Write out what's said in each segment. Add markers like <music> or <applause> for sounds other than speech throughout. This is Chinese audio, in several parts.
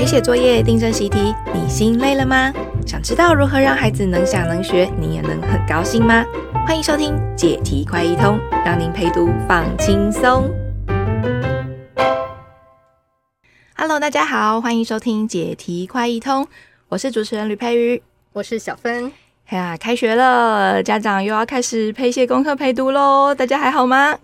陪写作业、订正习题，你心累了吗？想知道如何让孩子能想能学，你也能很高兴吗？欢迎收听解题快一通，让您陪读放轻松。Hello，大家好，欢迎收听解题快一通，我是主持人吕佩瑜，我是小芬。哎呀，开学了，家长又要开始陪写功课、陪读喽，大家还好吗？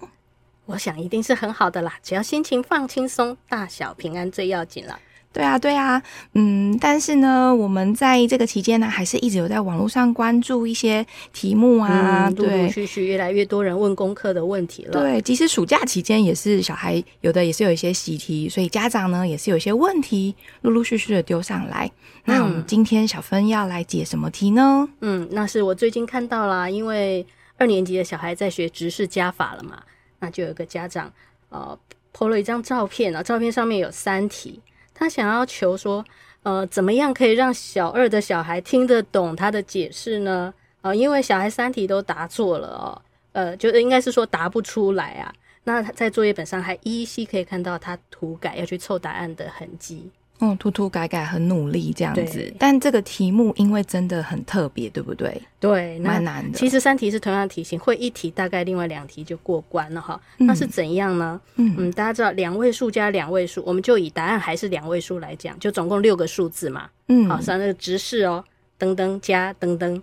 我想一定是很好的啦，只要心情放轻松，大小平安最要紧了。对啊，对啊，嗯，但是呢，我们在这个期间呢，还是一直有在网络上关注一些题目啊，对，陆陆续续越来越多人问功课的问题了。对，即使暑假期间也是小孩有的也是有一些习题，所以家长呢也是有一些问题陆陆续续的丢上来。那我们今天小芬要来解什么题呢？嗯，那是我最近看到啦，因为二年级的小孩在学直式加法了嘛。那就有个家长，呃，po 了一张照片啊，照片上面有三题，他想要求说，呃，怎么样可以让小二的小孩听得懂他的解释呢？呃，因为小孩三题都答错了哦，呃，就应该是说答不出来啊。那他在作业本上还依稀可以看到他涂改要去凑答案的痕迹。嗯，涂涂改改很努力这样子，但这个题目因为真的很特别，对不对？对，蛮难的。其实三题是同样的题型，会一题大概另外两题就过关了哈。那是怎样呢？嗯，嗯，大家知道两位数加两位数，我们就以答案还是两位数来讲，就总共六个数字嘛。嗯，好，像那个直式哦，噔噔加噔噔，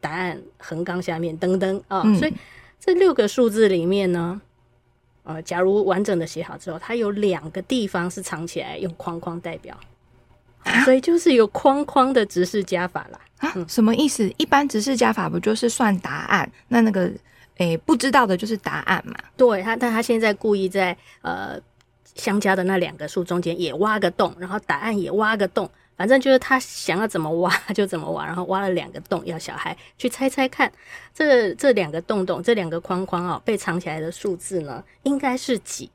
答案横杠下面噔噔啊，所以这六个数字里面呢。呃，假如完整的写好之后，它有两个地方是藏起来，用框框代表，啊、所以就是有框框的直式加法啦。啊，什么意思？一般直式加法不就是算答案？那那个，诶、欸，不知道的就是答案嘛？对，他，但他现在故意在呃相加的那两个数中间也挖个洞，然后答案也挖个洞。反正就是他想要怎么挖 <laughs> 就怎么挖，然后挖了两个洞，要小孩去猜猜看，这这两个洞洞，这两个框框啊、喔，被藏起来的数字呢，应该是几？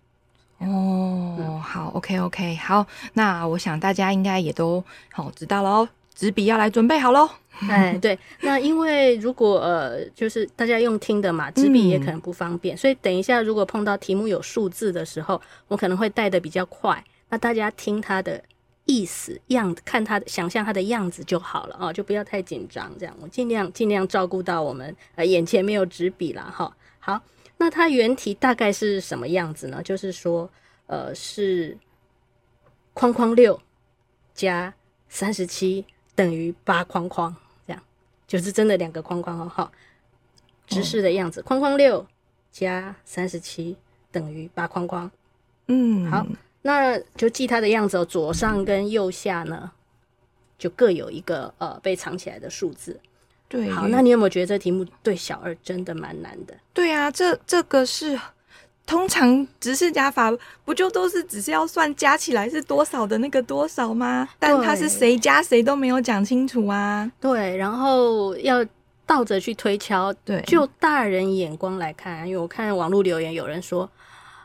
哦，嗯、好，OK OK，好，那我想大家应该也都好知道了哦，纸笔要来准备好喽。哎，对，那因为如果呃，就是大家用听的嘛，纸笔也可能不方便，嗯、所以等一下如果碰到题目有数字的时候，我可能会带的比较快，那大家听他的。意思样子，看他的想象他的样子就好了哦，就不要太紧张。这样我尽量尽量照顾到我们呃眼前没有纸笔了哈。好，那它原题大概是什么样子呢？就是说呃是框框六加三十七等于八框框，这样就是真的两个框框哦哈。直视的样子，框框六加三十七等于八框框。嗯，好。那就记它的样子哦，左上跟右下呢，就各有一个呃被藏起来的数字。对，好，那你有没有觉得这题目对小二真的蛮难的？对啊，这这个是通常直式加法不就都是只是要算加起来是多少的那个多少吗？但它是谁加谁都没有讲清楚啊。对，然后要倒着去推敲。对，就大人眼光来看，因为我看网络留言有人说。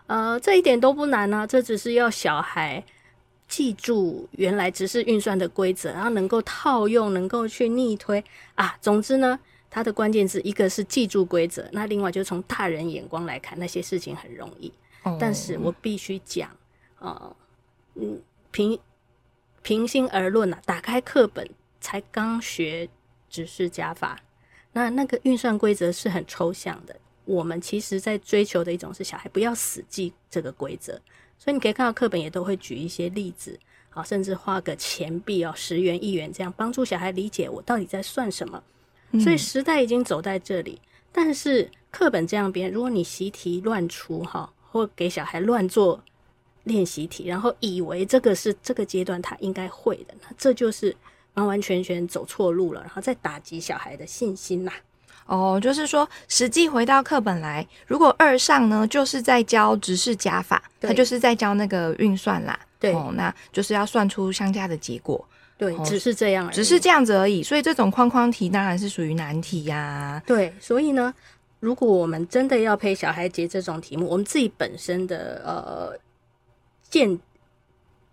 呃，这一点都不难呢、啊，这只是要小孩记住原来只是运算的规则，然后能够套用，能够去逆推啊。总之呢，它的关键字一个是记住规则，那另外就从大人眼光来看，那些事情很容易。哦、但是我必须讲啊、呃，嗯，平平心而论啊，打开课本才刚学只是加法，那那个运算规则是很抽象的。我们其实在追求的一种是小孩不要死记这个规则，所以你可以看到课本也都会举一些例子，好，甚至画个钱币哦，十元、一元这样帮助小孩理解我到底在算什么。所以时代已经走在这里，但是课本这样编，如果你习题乱出哈，或给小孩乱做练习题，然后以为这个是这个阶段他应该会的，那这就是完完全全走错路了，然后再打击小孩的信心呐。哦，就是说，实际回到课本来，如果二上呢，就是在教直式加法，他就是在教那个运算啦。对，哦，那就是要算出相加的结果。对，只是这样，只是这样子而已。所以这种框框题当然是属于难题呀、啊。对，所以呢，如果我们真的要陪小孩解这种题目，我们自己本身的呃见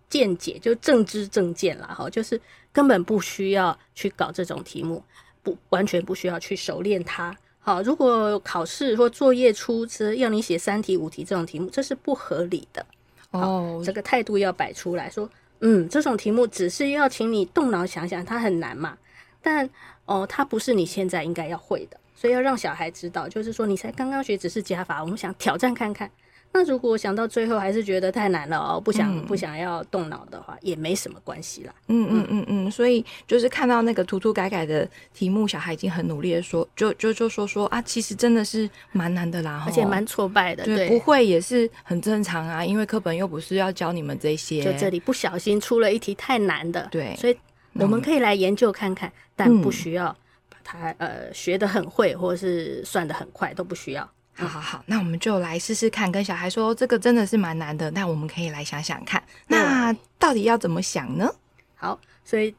见解就正知正见啦，哈，就是根本不需要去搞这种题目。不完全不需要去熟练它。好，如果考试或作业出是要你写三题五题这种题目，这是不合理的。哦，这个态度要摆出来说，嗯，这种题目只是要请你动脑想想，它很难嘛。但哦，它不是你现在应该要会的，所以要让小孩知道，就是说你才刚刚学只是加法，我们想挑战看看。那如果想到最后还是觉得太难了哦，不想、嗯、不想要动脑的话，也没什么关系啦。嗯嗯嗯嗯，所以就是看到那个涂涂改改的题目，小孩已经很努力的说，就就就说说啊，其实真的是蛮难的啦，而且蛮挫败的。对，不会也是很正常啊，因为课本又不是要教你们这些。就这里不小心出了一题太难的，对，所以我们可以来研究看看，嗯、但不需要把它呃学得很会，或者是算得很快，都不需要。好好好，那我们就来试试看，跟小孩说这个真的是蛮难的，那我们可以来想想看，那到底要怎么想呢？好，所以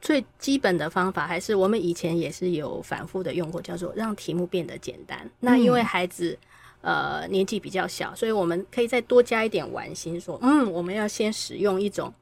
最基本的方法还是我们以前也是有反复的用过，叫做让题目变得简单。那因为孩子呃年纪比较小，所以我们可以再多加一点玩心，说嗯，我们要先使用一种。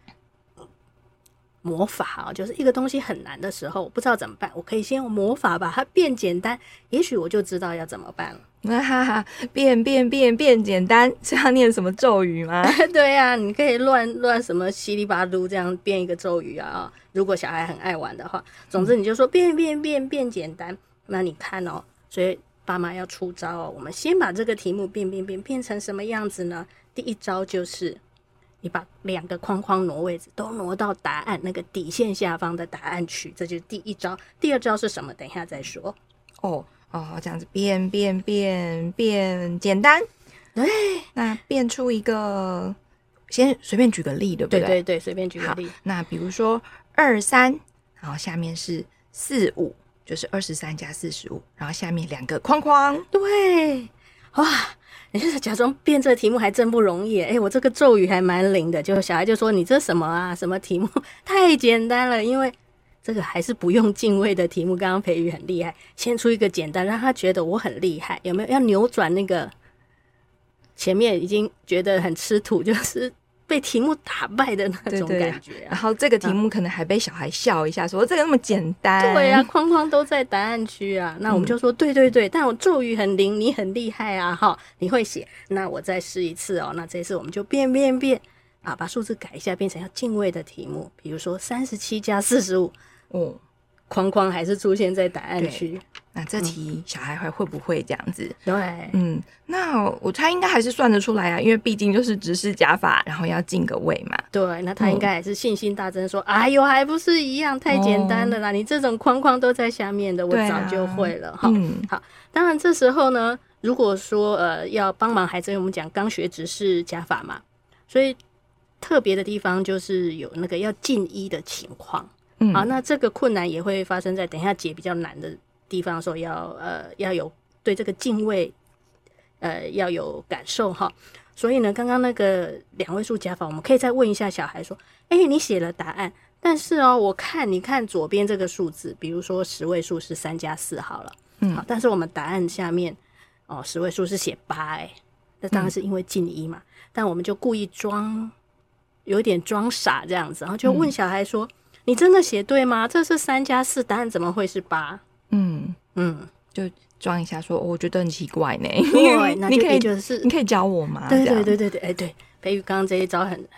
魔法啊，就是一个东西很难的时候，我不知道怎么办，我可以先用魔法把它变简单，也许我就知道要怎么办了。<laughs> 哈哈哈，变变变变简单，是要念什么咒语吗？<laughs> 对呀、啊，你可以乱乱什么稀里巴噜这样变一个咒语啊。如果小孩很爱玩的话，总之你就说变变变变简单。那你看哦，所以爸妈要出招哦。我们先把这个题目变变变变成什么样子呢？第一招就是。你把两个框框挪位置，都挪到答案那个底线下方的答案区，这就是第一招。第二招是什么？等一下再说。哦哦，这样子变变变变简单。对，那变出一个，先随便举个例，对不对？对对对，随便举个例。那比如说二三，然后下面是四五，就是二十三加四十五，然后下面两个框框。对，哇。你就是假装变这个题目还真不容易，哎、欸，我这个咒语还蛮灵的。就小孩就说：“你这什么啊？什么题目？<laughs> 太简单了。”因为这个还是不用敬畏的题目。刚刚培宇很厉害，先出一个简单，让他觉得我很厉害。有没有要扭转那个前面已经觉得很吃土，就是。被题目打败的那种感觉、啊，然后这个题目可能还被小孩笑一下，说这个那么简单。对呀、啊，框框都在答案区啊。那我们就说，对对对，但我咒语很灵，你很厉害啊，哈，你会写。那我再试一次哦。那这次我们就变变变啊，把数字改一下，变成要敬畏的题目，比如说三十七加四十五。哦。框框还是出现在答案区，那这题小孩还会不会这样子？对，嗯，那我他应该还是算得出来啊，因为毕竟就是直式加法，然后要进个位嘛。对，那他应该还是信心大增，说：“嗯、哎呦，还不是一样，太简单了啦！哦、你这种框框都在下面的，我早就会了。啊”哈，嗯，好。当然这时候呢，如果说呃要帮忙孩子，因为我们讲刚学直式加法嘛，所以特别的地方就是有那个要进一的情况。嗯，好，那这个困难也会发生在等一下解比较难的地方的时候，要呃要有对这个敬畏呃要有感受哈。所以呢，刚刚那个两位数加法，我们可以再问一下小孩说：“哎、欸，你写了答案，但是哦，我看你看左边这个数字，比如说十位数是三加四好了，嗯，好，但是我们答案下面哦十位数是写八，哎，那当然是因为进一嘛，嗯、但我们就故意装有点装傻这样子，然后就问小孩说。嗯”你真的写对吗？这是三加四，答案怎么会是八？嗯嗯，就装一下说，我觉得很奇怪呢。对，<laughs> 那就可以就是你可以教我吗？对对对对对，哎对，培育刚刚这一招很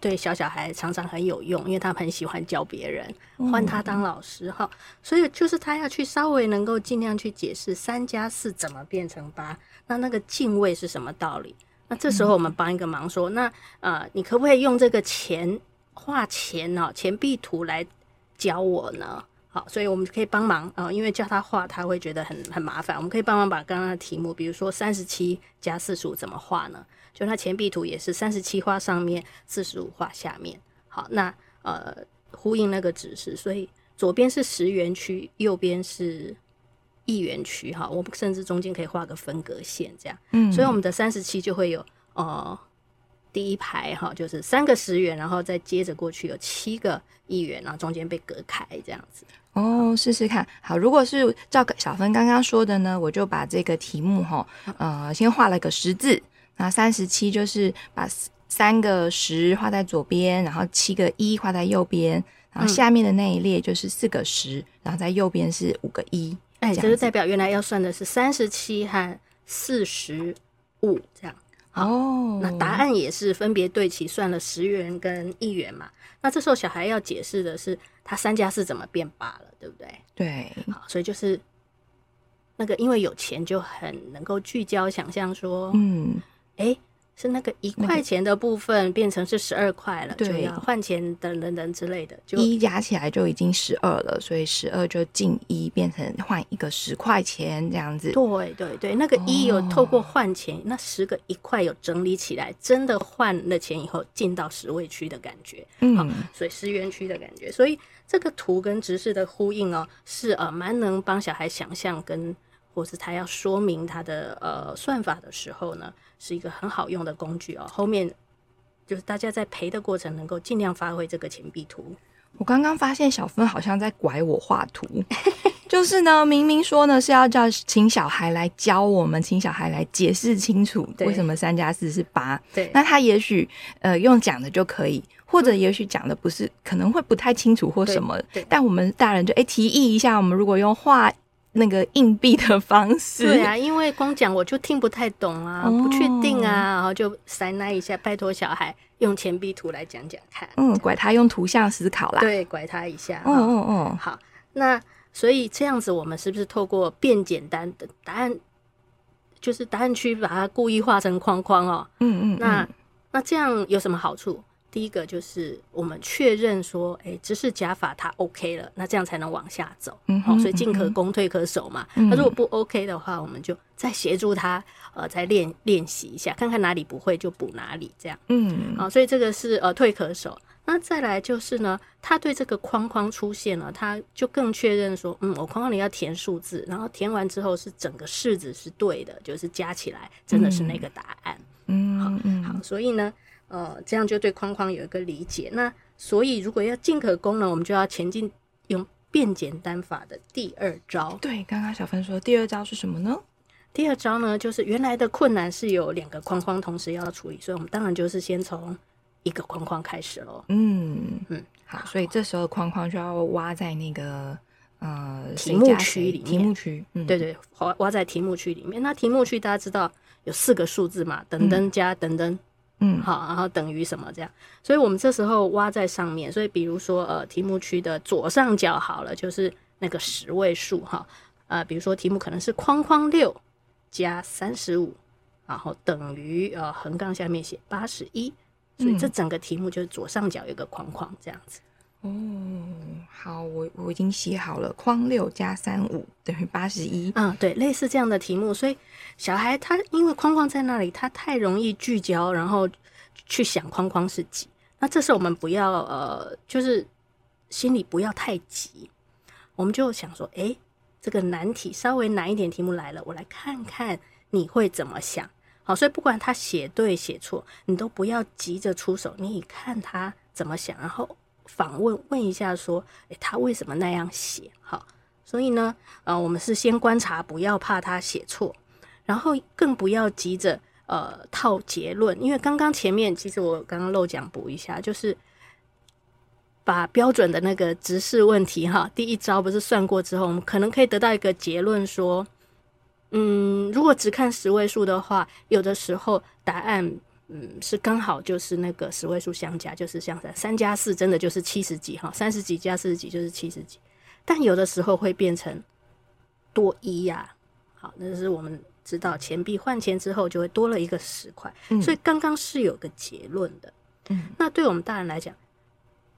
对小小孩常常很有用，因为他很喜欢教别人，换他当老师哈，嗯、所以就是他要去稍微能够尽量去解释三加四怎么变成八，那那个进位是什么道理？那这时候我们帮一个忙说，嗯、那呃，你可不可以用这个钱？画钱哦，钱币图来教我呢。好，所以我们可以帮忙啊、呃，因为叫他画，他会觉得很很麻烦。我们可以帮忙把刚刚的题目，比如说三十七加四十五怎么画呢？就他钱币图也是三十七画上面，四十五画下面。好，那呃呼应那个指示，所以左边是十元区，右边是一元区。哈，我们甚至中间可以画个分隔线，这样。嗯，所以我们的三十七就会有呃。第一排哈，就是三个十元，然后再接着过去有七个一元，然后中间被隔开这样子。哦，试试看。好，如果是照小芬刚刚说的呢，我就把这个题目哈，呃，先画了个十字。那三十七就是把三个十画在左边，然后七个一画在右边，然后下面的那一列就是四个十，然后在右边是五个一。哎，这就代表原来要算的是三十七和四十五这样。哦，那答案也是分别对齐算了十元跟一元嘛。那这时候小孩要解释的是，他三加四怎么变八了，对不对？对，好，所以就是那个，因为有钱就很能够聚焦想象说，嗯，哎、欸。是那个一块钱的部分变成是十二块了，对，就要换钱等等等之类的，就一加起来就已经十二了，所以十二就进一变成换一个十块钱这样子。对对对，那个一有透过换钱，哦、那十个一块有整理起来，真的换了钱以后进到十位区的感觉，嗯，好，所以十元区的感觉，所以这个图跟直视的呼应哦，是呃蛮能帮小孩想象跟。或是他要说明他的呃算法的时候呢，是一个很好用的工具哦。后面就是大家在陪的过程，能够尽量发挥这个钱币图。我刚刚发现小芬好像在拐我画图，<laughs> 就是呢，明明说呢是要叫请小孩来教我们，请小孩来解释清楚为什么三加四是八。对，那他也许呃用讲的就可以，或者也许讲的不是，可能会不太清楚或什么。对，但我们大人就哎、欸、提议一下，我们如果用画。那个硬币的方式，对啊，因为光讲我就听不太懂啊，哦、不确定啊，然后就塞那一下，拜托小孩用钱币图来讲讲看，嗯，拐他用图像思考啦，对，拐他一下，嗯嗯嗯，好，那所以这样子，我们是不是透过变简单的答案，就是答案区把它故意画成框框哦，嗯嗯，那那这样有什么好处？第一个就是我们确认说，哎、欸，知识加法它 OK 了，那这样才能往下走。嗯，好，所以进可攻，退可守嘛。那、嗯、如果不 OK 的话，我们就再协助他，呃，再练练习一下，看看哪里不会就补哪里，这样。嗯，好，所以这个是呃退可守。那再来就是呢，他对这个框框出现了，他就更确认说，嗯，我框框里要填数字，然后填完之后是整个式子是对的，就是加起来真的是那个答案。嗯，嗯好，好，所以呢。呃，这样就对框框有一个理解。那所以，如果要进可攻呢，我们就要前进用变简单法的第二招。对，刚刚小芬说第二招是什么呢？第二招呢，就是原来的困难是有两个框框同时要处理，所以我们当然就是先从一个框框开始喽。嗯嗯，好，所以这时候框框就要挖在那个呃题目区里面。题目区，嗯，对对，挖挖在题目区里面。那题目区大家知道有四个数字嘛？等等加等等。嗯，好，然后等于什么这样？所以我们这时候挖在上面，所以比如说呃，题目区的左上角好了，就是那个十位数哈，呃，比如说题目可能是框框六加三十五，然后等于呃横杠下面写八十一，所以这整个题目就是左上角有个框框这样子。哦，好，我我已经写好了，框六加三五等于八十一。嗯，对，类似这样的题目，所以小孩他因为框框在那里，他太容易聚焦，然后去想框框是几。那这时候我们不要呃，就是心里不要太急，我们就想说，诶，这个难题稍微难一点题目来了，我来看看你会怎么想。好，所以不管他写对写错，你都不要急着出手，你看他怎么想，然后。访问问一下，说，诶，他为什么那样写？哈，所以呢，呃，我们是先观察，不要怕他写错，然后更不要急着呃套结论，因为刚刚前面其实我刚刚漏讲补一下，就是把标准的那个直视问题哈，第一招不是算过之后，我们可能可以得到一个结论说，嗯，如果只看十位数的话，有的时候答案。嗯，是刚好就是那个十位数相加，就是像三三加四，真的就是七十几哈，三十几加四十几就是七十几，但有的时候会变成多一呀、啊。好，那是我们知道钱币换钱之后就会多了一个十块，嗯、所以刚刚是有个结论的。嗯，那对我们大人来讲，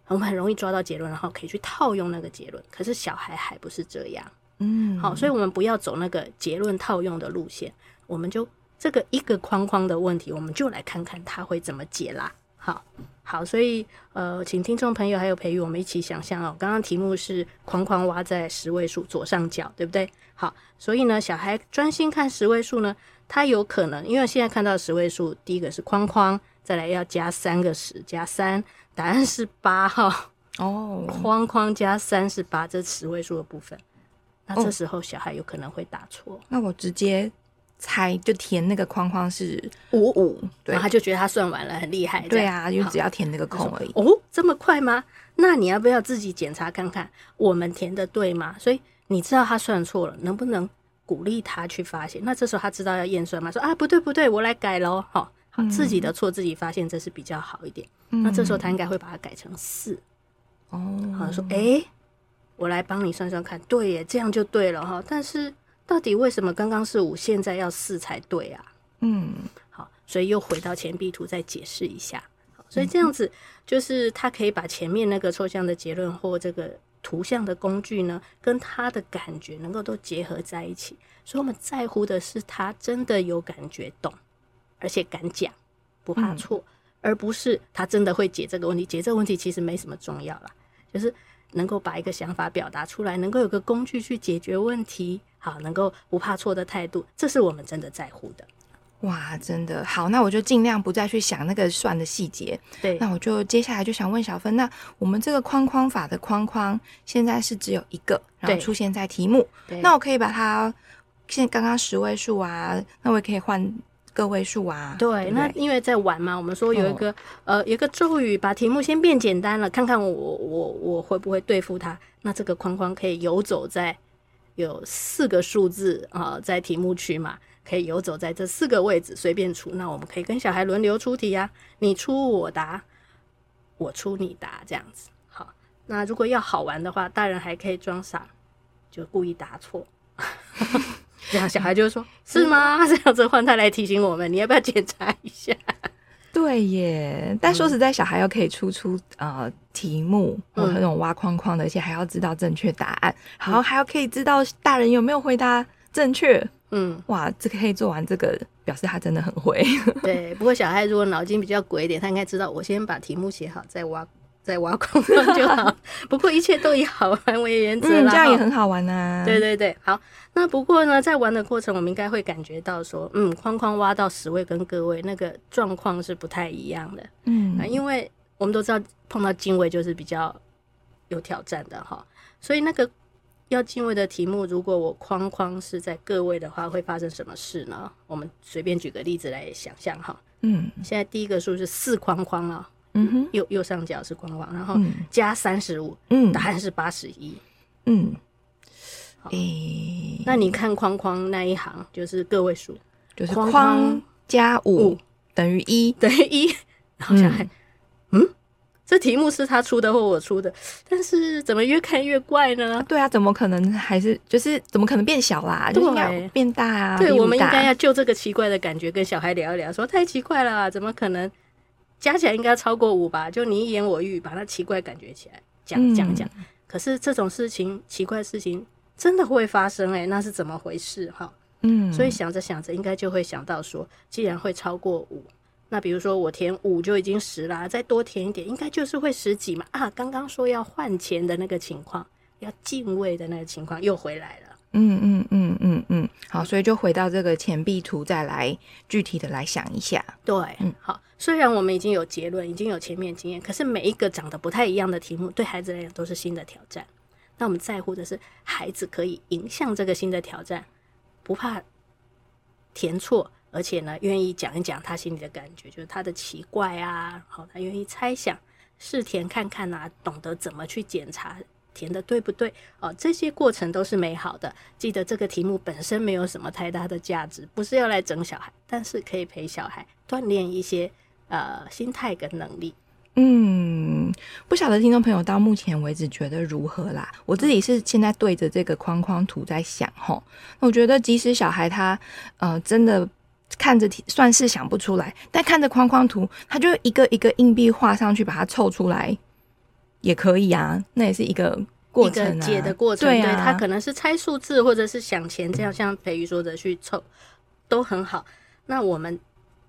我们很容易抓到结论，然后可以去套用那个结论。可是小孩还不是这样。嗯，好，所以我们不要走那个结论套用的路线，我们就。这个一个框框的问题，我们就来看看他会怎么解啦。好，好，所以呃，请听众朋友还有培育，我们一起想象哦。刚刚题目是框框挖在十位数左上角，对不对？好，所以呢，小孩专心看十位数呢，他有可能因为现在看到十位数，第一个是框框，再来要加三个十加三，答案是八哈。哦，框框加三是八，这十位数的部分。那这时候小孩有可能会打错。那我直接。猜就填那个框框是五五，对，然后他就觉得他算完了很厉害。对啊，就只要填那个空而已。哦，这么快吗？那你要不要自己检查看看我们填的对吗？所以你知道他算错了，能不能鼓励他去发现？那这时候他知道要验算吗？说啊，不对不对，我来改喽。好，好，自己的错自己发现，这是比较好一点。嗯、那这时候他应该会把它改成四。哦，好说，哎、欸，我来帮你算算看，对耶，这样就对了哈。但是到底为什么刚刚是五，现在要四才对啊？嗯，好，所以又回到前壁图再解释一下。所以这样子就是他可以把前面那个抽象的结论或这个图像的工具呢，跟他的感觉能够都结合在一起。所以我们在乎的是他真的有感觉懂，而且敢讲，不怕错，嗯、而不是他真的会解这个问题。解这个问题其实没什么重要啦，就是能够把一个想法表达出来，能够有个工具去解决问题，好，能够不怕错的态度，这是我们真的在乎的。哇，真的好，那我就尽量不再去想那个算的细节。对，那我就接下来就想问小芬，那我们这个框框法的框框现在是只有一个，然后出现在题目。对，那我可以把它，现在刚刚十位数啊，那我也可以换个位数啊。对，对对，那因为在玩嘛，我们说有一个、哦、呃，有一个咒语，把题目先变简单了，看看我我我会不会对付它。那这个框框可以游走在有四个数字啊、呃，在题目区嘛。可以游走在这四个位置，随便出。那我们可以跟小孩轮流出题呀、啊，你出我答，我出你答，这样子。好，那如果要好玩的话，大人还可以装傻，就故意答错，<laughs> 这样小孩就会说：<laughs> “是吗？” <laughs> 这样子换他来提醒我们，你要不要检查一下？<laughs> 对耶。但说实在，小孩要可以出出呃题目，或那种挖框框的，而且还要知道正确答案，然后还要可以知道大人有没有回答正确。嗯，哇，这个可以做完，这个表示他真的很会。对，不过小孩如果脑筋比较鬼一点，他应该知道，我先把题目写好，再挖，再挖框框 <laughs> 就好。<laughs> 不过一切都以好玩为原则，嗯，这样也很好玩啊。对对对，好。那不过呢，在玩的过程，我们应该会感觉到说，嗯，框框挖到十位跟个位那个状况是不太一样的。嗯，啊因为我们都知道碰到进位就是比较有挑战的哈，所以那个。要进位的题目，如果我框框是在个位的话，会发生什么事呢？我们随便举个例子来想象哈。嗯，现在第一个数是四框框啊，嗯哼，右右上角是框框，然后加三十五，嗯，答案是八十一，嗯，诶，欸，那你看框框那一行就是个位数，就是框加五等于一，等于一，然后小孩，嗯。这题目是他出的或我出的，但是怎么越看越怪呢？对啊，怎么可能还是就是怎么可能变小啦？对，应该变大啊！对，我们应该要就这个奇怪的感觉跟小孩聊一聊，说太奇怪了，怎么可能加起来应该超过五吧？就你一言我一语，把那奇怪感觉起来讲讲讲。可是这种事情，奇怪的事情真的会发生哎、欸，那是怎么回事哈？嗯，所以想着想着，应该就会想到说，既然会超过五。那比如说我填五就已经十啦，再多填一点，应该就是会十几嘛。啊，刚刚说要换钱的那个情况，要进位的那个情况又回来了。嗯嗯嗯嗯嗯，好，所以就回到这个钱币图，再来具体的来想一下。对，嗯，好。虽然我们已经有结论，已经有前面经验，可是每一个长得不太一样的题目，对孩子来讲都是新的挑战。那我们在乎的是孩子可以迎向这个新的挑战，不怕填错。而且呢，愿意讲一讲他心里的感觉，就是他的奇怪啊，好，他愿意猜想、试填看看啊，懂得怎么去检查填的对不对，哦，这些过程都是美好的。记得这个题目本身没有什么太大的价值，不是要来整小孩，但是可以陪小孩锻炼一些呃心态跟能力。嗯，不晓得听众朋友到目前为止觉得如何啦？我自己是现在对着这个框框图在想齁，我觉得即使小孩他呃真的。看着题算是想不出来，但看着框框图，他就一个一个硬币画上去，把它凑出来也可以啊。那也是一个过程、啊，一个解的过程。对啊，对，他可能是猜数字，或者是想钱，这样像培瑜说的去凑，都很好。那我们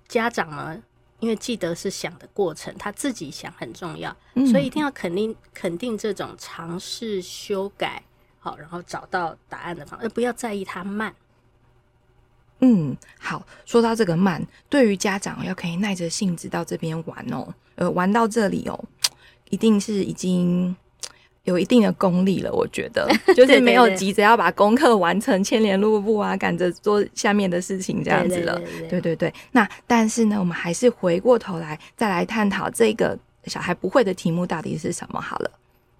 家长呢，因为记得是想的过程，他自己想很重要，嗯、所以一定要肯定肯定这种尝试修改，好，然后找到答案的方法，而不要在意他慢。嗯，好。说到这个慢，对于家长要可以耐着性子到这边玩哦，呃，玩到这里哦，一定是已经 <tsk> 有一定的功力了。我觉得，<laughs> 就是没有急着要把功课完成，牵连路布啊，赶着做下面的事情这样子了。对对对。那但是呢，我们还是回过头来再来探讨这个小孩不会的题目到底是什么好了。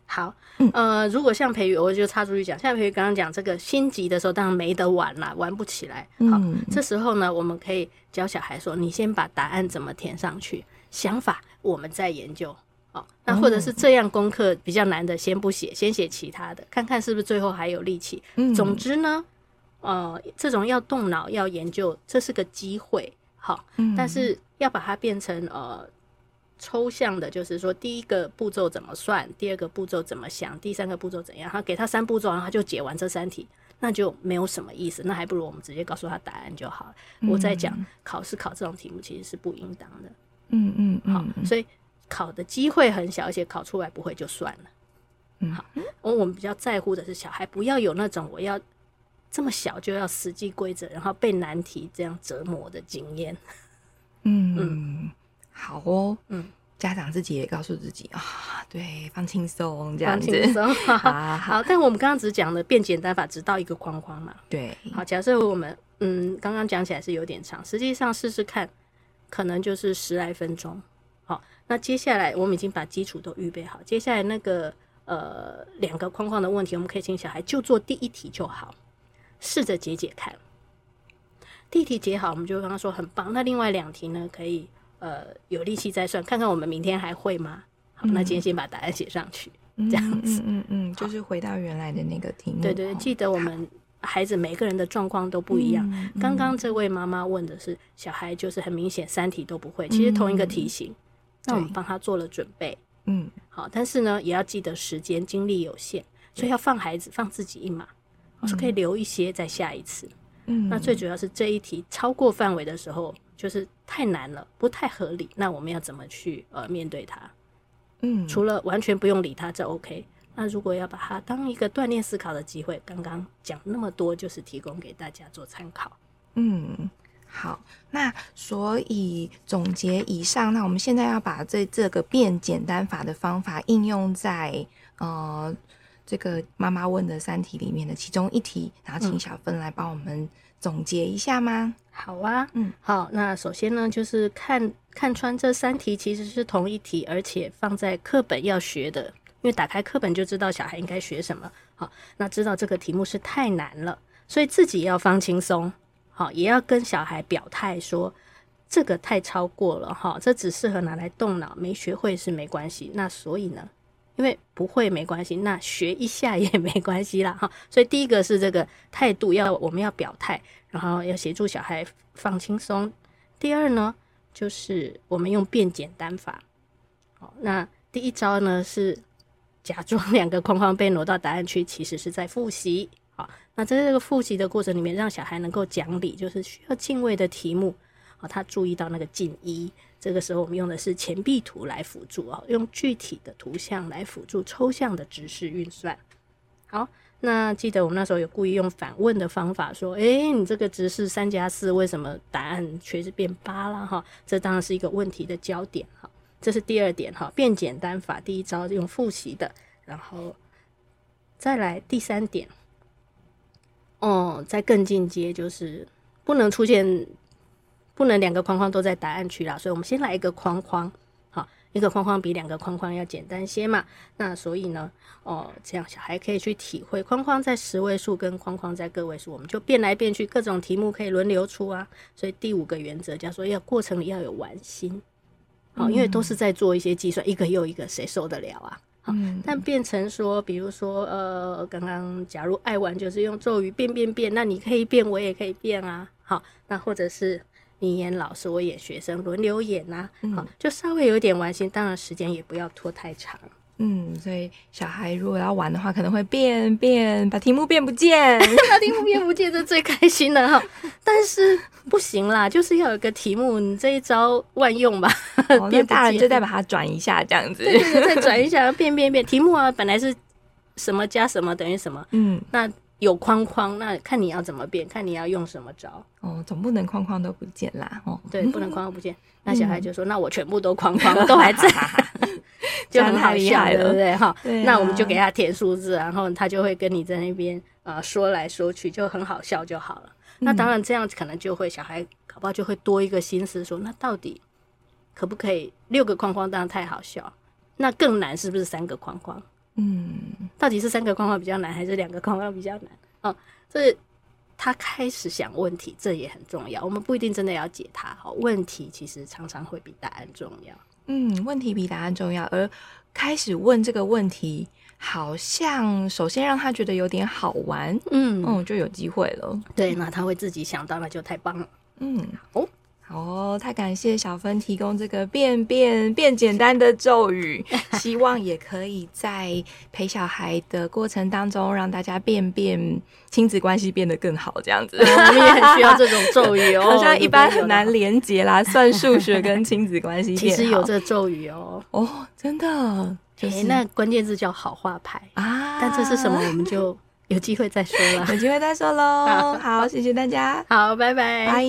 好，呃，如果像培育，我就插出去讲，像培育刚刚讲这个心急的时候，当然没得玩啦，玩不起来。好，嗯、这时候呢，我们可以教小孩说：“你先把答案怎么填上去，想法我们再研究。”好，那或者是这样功课比较难的，先不写，先写其他的，看看是不是最后还有力气。嗯、总之呢，呃，这种要动脑要研究，这是个机会。好，嗯、但是要把它变成呃。抽象的，就是说第一个步骤怎么算，第二个步骤怎么想，第三个步骤怎样？他给他三步骤，然后他就解完这三题，那就没有什么意思。那还不如我们直接告诉他答案就好。嗯、我在讲考试考这种题目其实是不应当的。嗯嗯，嗯好，所以考的机会很小，而且考出来不会就算了。嗯，好，我我们比较在乎的是小孩不要有那种我要这么小就要死记规则，然后被难题这样折磨的经验。<laughs> 嗯嗯。嗯好哦，嗯，家长自己也告诉自己啊，对，放轻松这样子，放轻松，<laughs> 好，好，好。但我们刚刚只讲了变简单法，只到一个框框嘛，对。好，假设我们，嗯，刚刚讲起来是有点长，实际上试试看，可能就是十来分钟。好，那接下来我们已经把基础都预备好，接下来那个呃两个框框的问题，我们可以请小孩就做第一题就好，试着解解看。第一题解好，我们就刚刚说很棒。那另外两题呢，可以。呃，有力气再算，看看我们明天还会吗？好，那今天先把答案写上去，嗯、这样子，嗯嗯，嗯，就是回到原来的那个题目。对，对对，记得我们孩子每个人的状况都不一样。刚刚、嗯嗯、这位妈妈问的是小孩，就是很明显三题都不会，其实同一个题型，嗯、那我们帮他做了准备，嗯，好，但是呢，也要记得时间精力有限，所以要放孩子放自己一马，我说可以留一些在下一次。嗯，那最主要是这一题超过范围的时候。就是太难了，不太合理。那我们要怎么去呃面对它？嗯，除了完全不用理它，这 OK。那如果要把它当一个锻炼思考的机会，刚刚讲那么多，就是提供给大家做参考。嗯，好。那所以总结以上，那我们现在要把这这个变简单法的方法应用在呃这个妈妈问的三题里面的其中一题，然后请小芬来帮我们总结一下吗？好啊，嗯，好，那首先呢，就是看看穿这三题其实是同一题，而且放在课本要学的，因为打开课本就知道小孩应该学什么。好，那知道这个题目是太难了，所以自己要放轻松，好，也要跟小孩表态说这个太超过了，哈，这只适合拿来动脑，没学会是没关系。那所以呢，因为不会没关系，那学一下也没关系啦，哈。所以第一个是这个态度要我们要表态。然后要协助小孩放轻松。第二呢，就是我们用变简单法。好，那第一招呢是假装两个框框被挪到答案区，其实是在复习。好，那在这个复习的过程里面，让小孩能够讲理，就是需要进位的题目，好，他注意到那个进一。这个时候我们用的是钱币图来辅助啊，用具体的图像来辅助抽象的直式运算。好。那记得我们那时候有故意用反问的方法说，诶，你这个直式三加四，为什么答案却是变八了哈？这当然是一个问题的焦点哈。这是第二点哈，变简单法第一招用复习的，然后再来第三点，哦，再更进阶就是不能出现，不能两个框框都在答案区啦，所以我们先来一个框框。好一个框框比两个框框要简单些嘛，那所以呢，哦，这样小孩可以去体会框框在十位数跟框框在个位数，我们就变来变去，各种题目可以轮流出啊。所以第五个原则叫做要过程里要有玩心，好，因为都是在做一些计算，一个又一个，谁受得了啊？好，但变成说，比如说，呃，刚刚假如爱玩就是用咒语变变变，那你可以变，我也可以变啊。好，那或者是。你演老师，我演学生，轮流演呐、啊，好、嗯，就稍微有点玩心，当然时间也不要拖太长。嗯，所以小孩如果要玩的话，可能会变变，把题目变不见，<laughs> <laughs> 把题目变不见，这最开心的哈。但是不行啦，<laughs> 就是要有个题目，你这一招万用吧？哦、变大人就再把它转一下，这样子，对，对，对，再转一下，变变变，题目啊，本来是什么加什么等于什么，嗯，那。有框框，那看你要怎么变，看你要用什么招哦，总不能框框都不见啦哦。对，不能框框不见。那小孩就说：“嗯、那我全部都框框都还在，<laughs> 就很好笑，对不对？”哈，那我们就给他填数字，然后他就会跟你在那边呃说来说去，就很好笑就好了。嗯、那当然这样可能就会小孩搞不好就会多一个心思说：“那到底可不可以六个框框？当然太好笑，那更难是不是三个框框？”嗯，到底是三个框框比较难，还是两个框框比较难？哦，这他开始想问题，这也很重要。我们不一定真的要解它，好，问题其实常常会比答案重要。嗯，问题比答案重要，而开始问这个问题，好像首先让他觉得有点好玩，嗯嗯，就有机会了。对，那他会自己想到，那就太棒了。嗯，哦。哦，太感谢小芬提供这个变变变简单的咒语，<laughs> 希望也可以在陪小孩的过程当中，让大家变变亲子关系变得更好，这样子。<laughs> 我们也很需要这种咒语哦，<laughs> 好像一般很难连结啦，算数学跟亲子关系。其实有这咒语哦，哦，真的，就是欸、那关键字叫好话牌啊，但这是什么，我们就有机会再说了，有机会再说喽。好，谢谢大家，好，拜拜，拜。